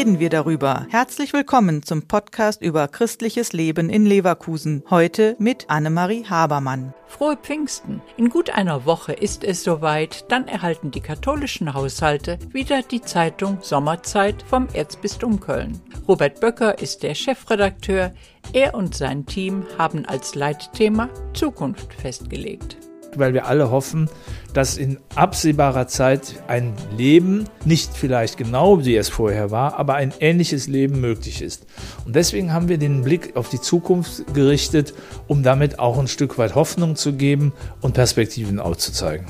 wir darüber. Herzlich willkommen zum Podcast über christliches Leben in Leverkusen. Heute mit Annemarie Habermann. Frohe Pfingsten. In gut einer Woche ist es soweit, dann erhalten die katholischen Haushalte wieder die Zeitung Sommerzeit vom Erzbistum Köln. Robert Böcker ist der Chefredakteur. Er und sein Team haben als Leitthema Zukunft festgelegt weil wir alle hoffen, dass in absehbarer Zeit ein Leben, nicht vielleicht genau wie es vorher war, aber ein ähnliches Leben möglich ist. Und deswegen haben wir den Blick auf die Zukunft gerichtet, um damit auch ein Stück weit Hoffnung zu geben und Perspektiven aufzuzeigen.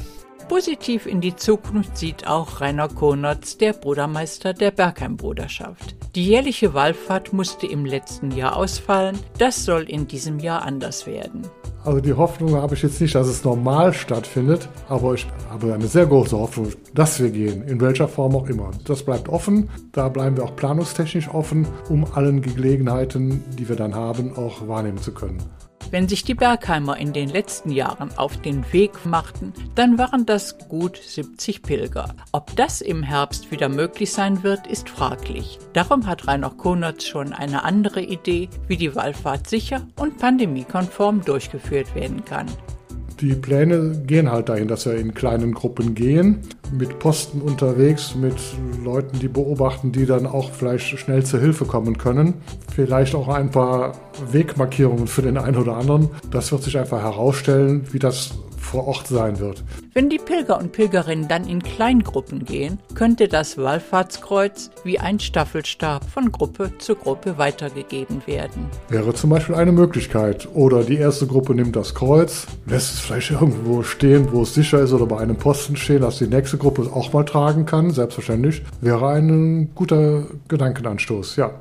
Positiv in die Zukunft sieht auch Rainer Konertz, der Brudermeister der Bergheim-Bruderschaft. Die jährliche Wallfahrt musste im letzten Jahr ausfallen. Das soll in diesem Jahr anders werden. Also die Hoffnung habe ich jetzt nicht, dass es normal stattfindet, aber ich habe eine sehr große Hoffnung, dass wir gehen, in welcher Form auch immer. Das bleibt offen, da bleiben wir auch planungstechnisch offen, um allen Gelegenheiten, die wir dann haben, auch wahrnehmen zu können. Wenn sich die Bergheimer in den letzten Jahren auf den Weg machten, dann waren das gut 70 Pilger. Ob das im Herbst wieder möglich sein wird, ist fraglich. Darum hat Rainer Konertz schon eine andere Idee, wie die Wallfahrt sicher und pandemiekonform durchgeführt werden kann. Die Pläne gehen halt dahin, dass wir in kleinen Gruppen gehen, mit Posten unterwegs, mit Leuten, die beobachten, die dann auch vielleicht schnell zur Hilfe kommen können. Vielleicht auch ein paar Wegmarkierungen für den einen oder anderen. Das wird sich einfach herausstellen, wie das vor Ort sein wird. Wenn die Pilger und Pilgerinnen dann in Kleingruppen gehen, könnte das Wallfahrtskreuz wie ein Staffelstab von Gruppe zu Gruppe weitergegeben werden. Wäre zum Beispiel eine Möglichkeit. Oder die erste Gruppe nimmt das Kreuz, lässt es vielleicht irgendwo stehen, wo es sicher ist, oder bei einem Posten stehen, dass die nächste Gruppe es auch mal tragen kann, selbstverständlich. Wäre ein guter Gedankenanstoß, ja.